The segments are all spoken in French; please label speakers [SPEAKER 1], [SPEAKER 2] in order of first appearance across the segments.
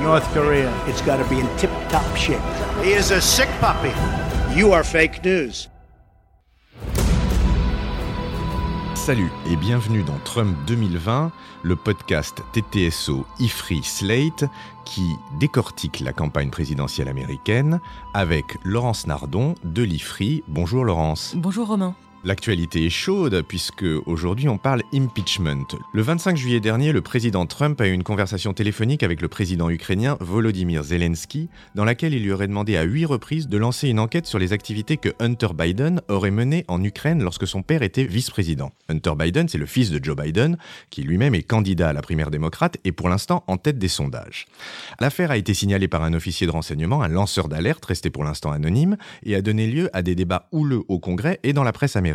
[SPEAKER 1] North Korea.
[SPEAKER 2] It's got to be in tip top shape. He is a sick puppy. You are fake news.
[SPEAKER 3] Salut et bienvenue dans Trump 2020, le podcast TTSO IFRI Slate qui décortique la campagne présidentielle américaine avec Laurence Nardon de l'IFRI. Bonjour Laurence.
[SPEAKER 4] Bonjour Romain.
[SPEAKER 3] L'actualité est chaude puisque aujourd'hui on parle impeachment. Le 25 juillet dernier, le président Trump a eu une conversation téléphonique avec le président ukrainien Volodymyr Zelensky dans laquelle il lui aurait demandé à huit reprises de lancer une enquête sur les activités que Hunter Biden aurait menées en Ukraine lorsque son père était vice-président. Hunter Biden, c'est le fils de Joe Biden qui lui-même est candidat à la primaire démocrate et pour l'instant en tête des sondages. L'affaire a été signalée par un officier de renseignement, un lanceur d'alerte resté pour l'instant anonyme et a donné lieu à des débats houleux au Congrès et dans la presse américaine.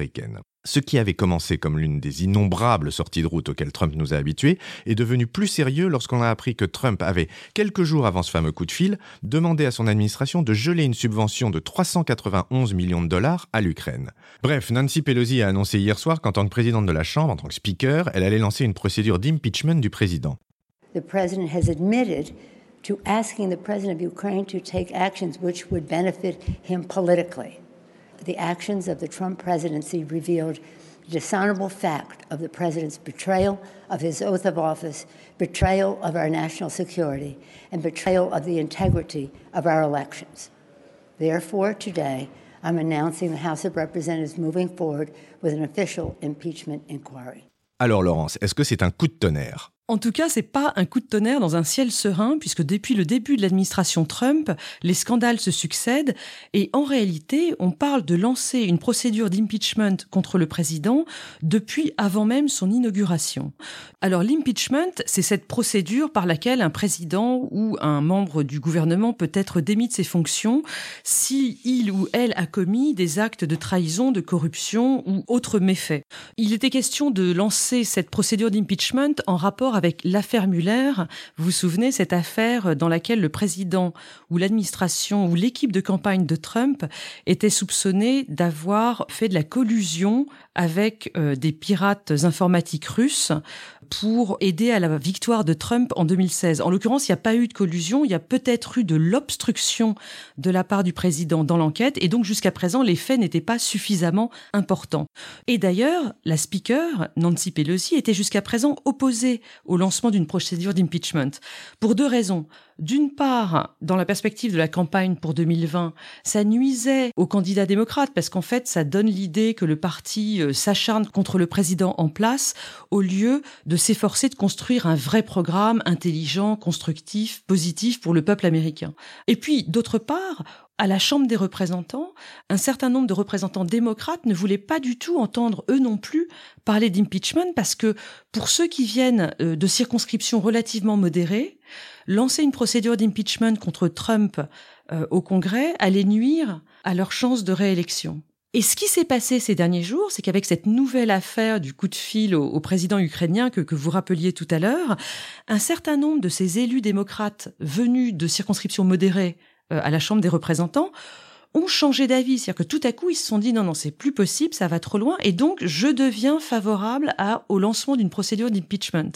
[SPEAKER 3] Ce qui avait commencé comme l'une des innombrables sorties de route auxquelles Trump nous a habitués est devenu plus sérieux lorsqu'on a appris que Trump avait, quelques jours avant ce fameux coup de fil, demandé à son administration de geler une subvention de 391 millions de dollars à l'Ukraine. Bref, Nancy Pelosi a annoncé hier soir qu'en tant que présidente de la Chambre, en tant que speaker, elle allait lancer une procédure d'impeachment du président.
[SPEAKER 5] the president has admitted to asking the president of Ukraine to take actions which would benefit him. The actions of the Trump presidency revealed the dishonorable fact of the president's betrayal of his oath of office, betrayal of our national security, and betrayal of the integrity of our elections. Therefore, today, I'm announcing the House of Representatives moving forward with an official impeachment inquiry.
[SPEAKER 3] Alors Laurence, est-ce que c'est un coup de tonnerre
[SPEAKER 4] En tout cas, c'est pas un coup de tonnerre dans un ciel serein, puisque depuis le début de l'administration Trump, les scandales se succèdent, et en réalité, on parle de lancer une procédure d'impeachment contre le président depuis avant même son inauguration. Alors l'impeachment, c'est cette procédure par laquelle un président ou un membre du gouvernement peut être démis de ses fonctions si il ou elle a commis des actes de trahison, de corruption ou autres méfaits. Il était question de lancer cette procédure d'impeachment en rapport l'affaire Muller. Vous vous souvenez, cette affaire dans laquelle le président ou l'administration ou l'équipe de campagne de Trump était soupçonné d'avoir fait de la collusion avec euh, des pirates informatiques russes pour aider à la victoire de Trump en 2016. En l'occurrence, il n'y a pas eu de collusion, il y a peut-être eu de l'obstruction de la part du président dans l'enquête, et donc jusqu'à présent, les faits n'étaient pas suffisamment importants. Et d'ailleurs, la speaker, Nancy Pelosi, était jusqu'à présent opposée au lancement d'une procédure d'impeachment, pour deux raisons. D'une part, dans la perspective de la campagne pour 2020, ça nuisait aux candidats démocrates parce qu'en fait, ça donne l'idée que le parti euh, s'acharne contre le président en place au lieu de s'efforcer de construire un vrai programme intelligent, constructif, positif pour le peuple américain. Et puis, d'autre part, à la Chambre des représentants, un certain nombre de représentants démocrates ne voulaient pas du tout entendre, eux non plus, parler d'impeachment parce que pour ceux qui viennent euh, de circonscriptions relativement modérées, lancer une procédure d'impeachment contre Trump euh, au Congrès allait nuire à leur chance de réélection. Et ce qui s'est passé ces derniers jours, c'est qu'avec cette nouvelle affaire du coup de fil au, président ukrainien que, que vous rappeliez tout à l'heure, un certain nombre de ces élus démocrates venus de circonscriptions modérées euh, à la Chambre des représentants ont changé d'avis. C'est-à-dire que tout à coup, ils se sont dit non, non, c'est plus possible, ça va trop loin, et donc je deviens favorable à, au lancement d'une procédure d'impeachment.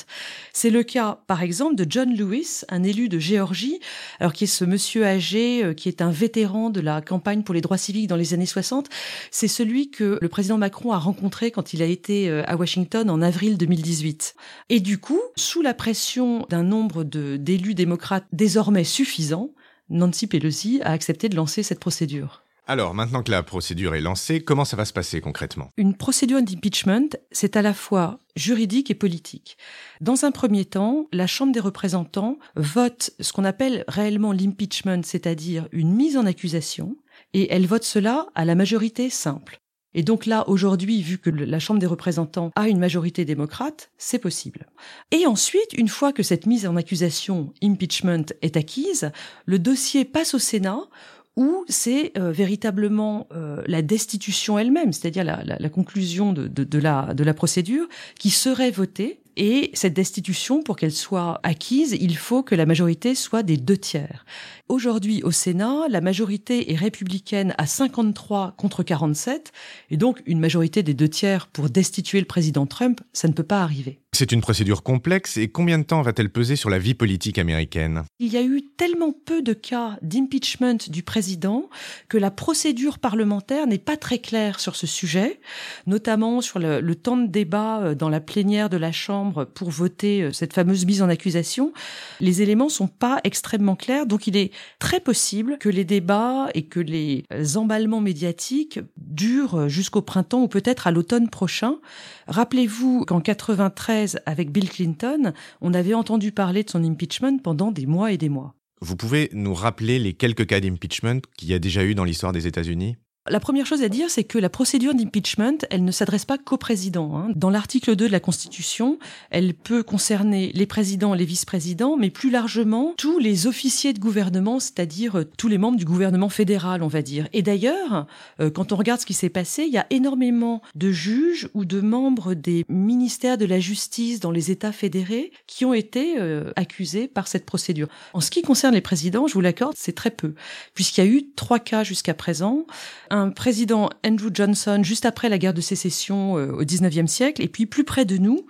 [SPEAKER 4] C'est le cas, par exemple, de John Lewis, un élu de Géorgie, alors qui est ce monsieur âgé, euh, qui est un vétéran de la campagne pour les droits civiques dans les années 60. C'est celui que le président Macron a rencontré quand il a été euh, à Washington en avril 2018. Et du coup, sous la pression d'un nombre d'élus démocrates désormais suffisant, Nancy Pelosi a accepté de lancer cette procédure.
[SPEAKER 3] Alors, maintenant que la procédure est lancée, comment ça va se passer concrètement?
[SPEAKER 4] Une procédure d'impeachment, c'est à la fois juridique et politique. Dans un premier temps, la Chambre des représentants vote ce qu'on appelle réellement l'impeachment, c'est-à-dire une mise en accusation, et elle vote cela à la majorité simple. Et donc là, aujourd'hui, vu que la Chambre des représentants a une majorité démocrate, c'est possible. Et ensuite, une fois que cette mise en accusation, impeachment, est acquise, le dossier passe au Sénat où c'est euh, véritablement euh, la destitution elle-même, c'est-à-dire la, la, la, conclusion de, de, de, la, de la procédure, qui serait votée. Et cette destitution, pour qu'elle soit acquise, il faut que la majorité soit des deux tiers. Aujourd'hui, au Sénat, la majorité est républicaine à 53 contre 47, et donc une majorité des deux tiers pour destituer le président Trump, ça ne peut pas arriver.
[SPEAKER 3] C'est une procédure complexe, et combien de temps va-t-elle peser sur la vie politique américaine?
[SPEAKER 4] Il y a eu tellement peu de cas d'impeachment du président que la procédure parlementaire n'est pas très claire sur ce sujet, notamment sur le, le temps de débat euh, dans la plénière de la Chambre pour voter euh, cette fameuse mise en accusation. Les éléments sont pas extrêmement clairs, donc il est très possible que les débats et que les emballements médiatiques durent jusqu'au printemps ou peut-être à l'automne prochain. Rappelez-vous qu'en 93, avec Bill Clinton, on avait entendu parler de son impeachment pendant des mois et des mois.
[SPEAKER 3] Vous pouvez nous rappeler les quelques cas d'impeachment qu'il y a déjà eu dans l'histoire des États-Unis?
[SPEAKER 4] La première chose à dire, c'est que la procédure d'impeachment, elle ne s'adresse pas qu'au président. Hein. Dans l'article 2 de la Constitution, elle peut concerner les présidents, les vice-présidents, mais plus largement tous les officiers de gouvernement, c'est-à-dire euh, tous les membres du gouvernement fédéral, on va dire. Et d'ailleurs, euh, quand on regarde ce qui s'est passé, il y a énormément de juges ou de membres des ministères de la justice dans les États fédérés qui ont été euh, accusés par cette procédure. En ce qui concerne les présidents, je vous l'accorde, c'est très peu, puisqu'il y a eu trois cas jusqu'à présent un président Andrew Johnson juste après la guerre de sécession euh, au 19e siècle, et puis plus près de nous,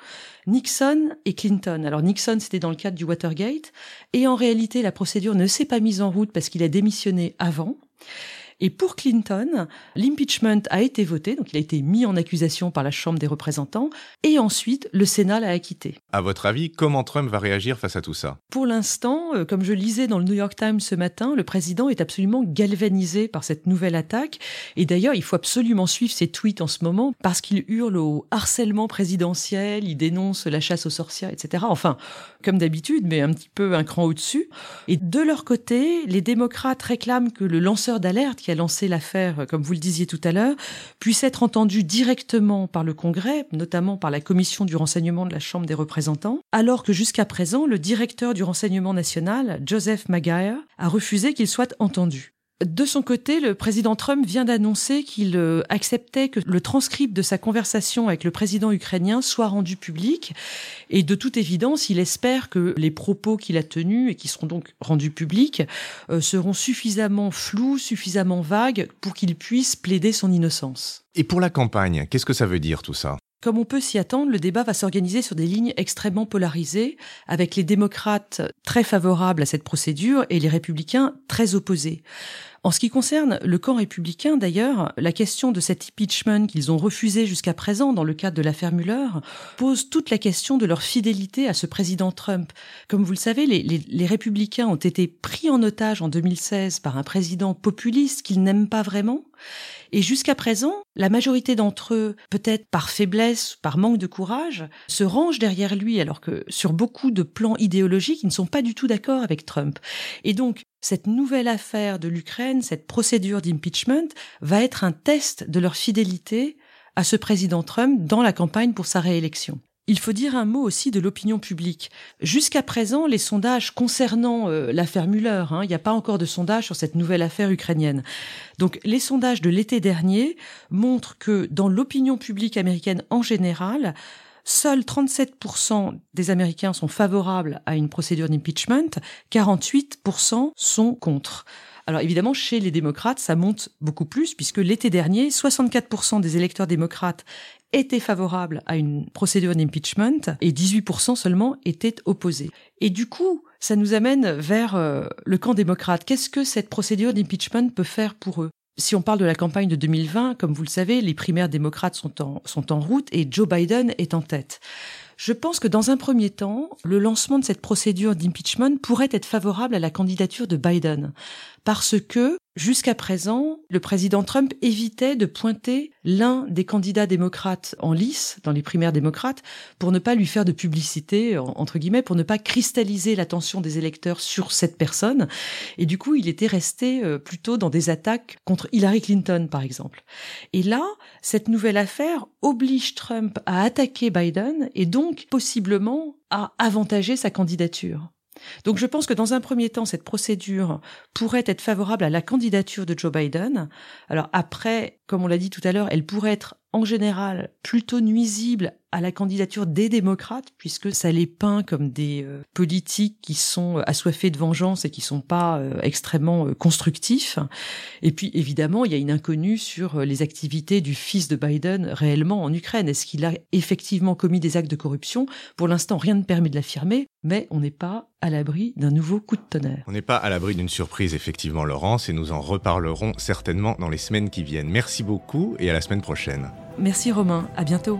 [SPEAKER 4] Nixon et Clinton. Alors Nixon, c'était dans le cadre du Watergate, et en réalité, la procédure ne s'est pas mise en route parce qu'il a démissionné avant. Et pour Clinton, l'impeachment a été voté, donc il a été mis en accusation par la Chambre des représentants, et ensuite le Sénat l'a acquitté.
[SPEAKER 3] À votre avis, comment Trump va réagir face à tout ça?
[SPEAKER 4] Pour l'instant, euh, comme je lisais dans le New York Times ce matin, le président est absolument galvanisé par cette nouvelle attaque. Et d'ailleurs, il faut absolument suivre ses tweets en ce moment parce qu'il hurle au harcèlement présidentiel, il dénonce la chasse aux sorcières, etc. Enfin, comme d'habitude, mais un petit peu un cran au-dessus. Et de leur côté, les démocrates réclament que le lanceur d'alerte qui a lancé l'affaire, comme vous le disiez tout à l'heure, puisse être entendu directement par le Congrès, notamment par la commission du renseignement de la Chambre des représentants, alors que jusqu'à présent, le directeur du renseignement national, Joseph Maguire, a refusé qu'il soit entendu. De son côté, le président Trump vient d'annoncer qu'il euh, acceptait que le transcript de sa conversation avec le président ukrainien soit rendu public. Et de toute évidence, il espère que les propos qu'il a tenus et qui seront donc rendus publics euh, seront suffisamment flous, suffisamment vagues pour qu'il puisse plaider son innocence.
[SPEAKER 3] Et pour la campagne, qu'est-ce que ça veut dire tout ça?
[SPEAKER 4] Comme on peut s'y attendre, le débat va s'organiser sur des lignes extrêmement polarisées, avec les démocrates très favorables à cette procédure et les républicains très opposés. En ce qui concerne le camp républicain, d'ailleurs, la question de cet impeachment qu'ils ont refusé jusqu'à présent dans le cadre de l'affaire Mueller pose toute la question de leur fidélité à ce président Trump. Comme vous le savez, les républicains ont été pris en otage en 2016 par un président populiste qu'ils n'aiment pas vraiment. Et jusqu'à présent, la majorité d'entre eux, peut-être par faiblesse, par manque de courage, se rangent derrière lui, alors que sur beaucoup de plans idéologiques, ils ne sont pas du tout d'accord avec Trump. Et donc, cette nouvelle affaire de l'Ukraine, cette procédure d'impeachment, va être un test de leur fidélité à ce président Trump dans la campagne pour sa réélection. Il faut dire un mot aussi de l'opinion publique. Jusqu'à présent, les sondages concernant euh, l'affaire Muller, hein, il n'y a pas encore de sondage sur cette nouvelle affaire ukrainienne. Donc les sondages de l'été dernier montrent que dans l'opinion publique américaine en général, seuls 37% des Américains sont favorables à une procédure d'impeachment, 48% sont contre. Alors évidemment, chez les démocrates, ça monte beaucoup plus, puisque l'été dernier, 64% des électeurs démocrates étaient favorables à une procédure d'impeachment et 18% seulement étaient opposés. Et du coup, ça nous amène vers euh, le camp démocrate. Qu'est-ce que cette procédure d'impeachment peut faire pour eux? Si on parle de la campagne de 2020, comme vous le savez, les primaires démocrates sont en, sont en route et Joe Biden est en tête. Je pense que dans un premier temps, le lancement de cette procédure d'impeachment pourrait être favorable à la candidature de Biden. Parce que Jusqu'à présent, le président Trump évitait de pointer l'un des candidats démocrates en lice dans les primaires démocrates pour ne pas lui faire de publicité, entre guillemets, pour ne pas cristalliser l'attention des électeurs sur cette personne. Et du coup, il était resté euh, plutôt dans des attaques contre Hillary Clinton, par exemple. Et là, cette nouvelle affaire oblige Trump à attaquer Biden et donc possiblement à avantager sa candidature. Donc je pense que dans un premier temps, cette procédure pourrait être favorable à la candidature de Joe Biden. Alors après, comme on l'a dit tout à l'heure, elle pourrait être en général plutôt nuisible à la candidature des démocrates, puisque ça les peint comme des euh, politiques qui sont assoiffés de vengeance et qui sont pas euh, extrêmement euh, constructifs. Et puis évidemment, il y a une inconnue sur les activités du fils de Biden réellement en Ukraine. Est-ce qu'il a effectivement commis des actes de corruption? Pour l'instant, rien ne permet de l'affirmer, mais on n'est pas à l'abri d'un nouveau coup de tonnerre.
[SPEAKER 3] On n'est pas à l'abri d'une surprise, effectivement, Laurence, et nous en reparlerons certainement dans les semaines qui viennent. Merci beaucoup et à la semaine prochaine.
[SPEAKER 4] Merci Romain, à bientôt.